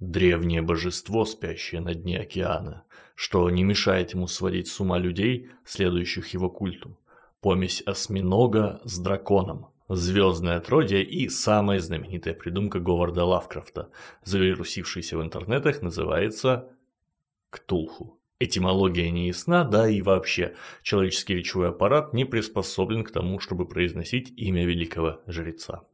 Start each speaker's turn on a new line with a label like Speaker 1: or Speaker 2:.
Speaker 1: древнее божество, спящее на дне океана, что не мешает ему сводить с ума людей, следующих его культу. Помесь осьминога с драконом, звездное отродье и самая знаменитая придумка Говарда Лавкрафта, завирусившаяся в интернетах, называется Ктулху. Этимология не ясна, да и вообще, человеческий речевой аппарат не приспособлен к тому, чтобы произносить имя великого жреца.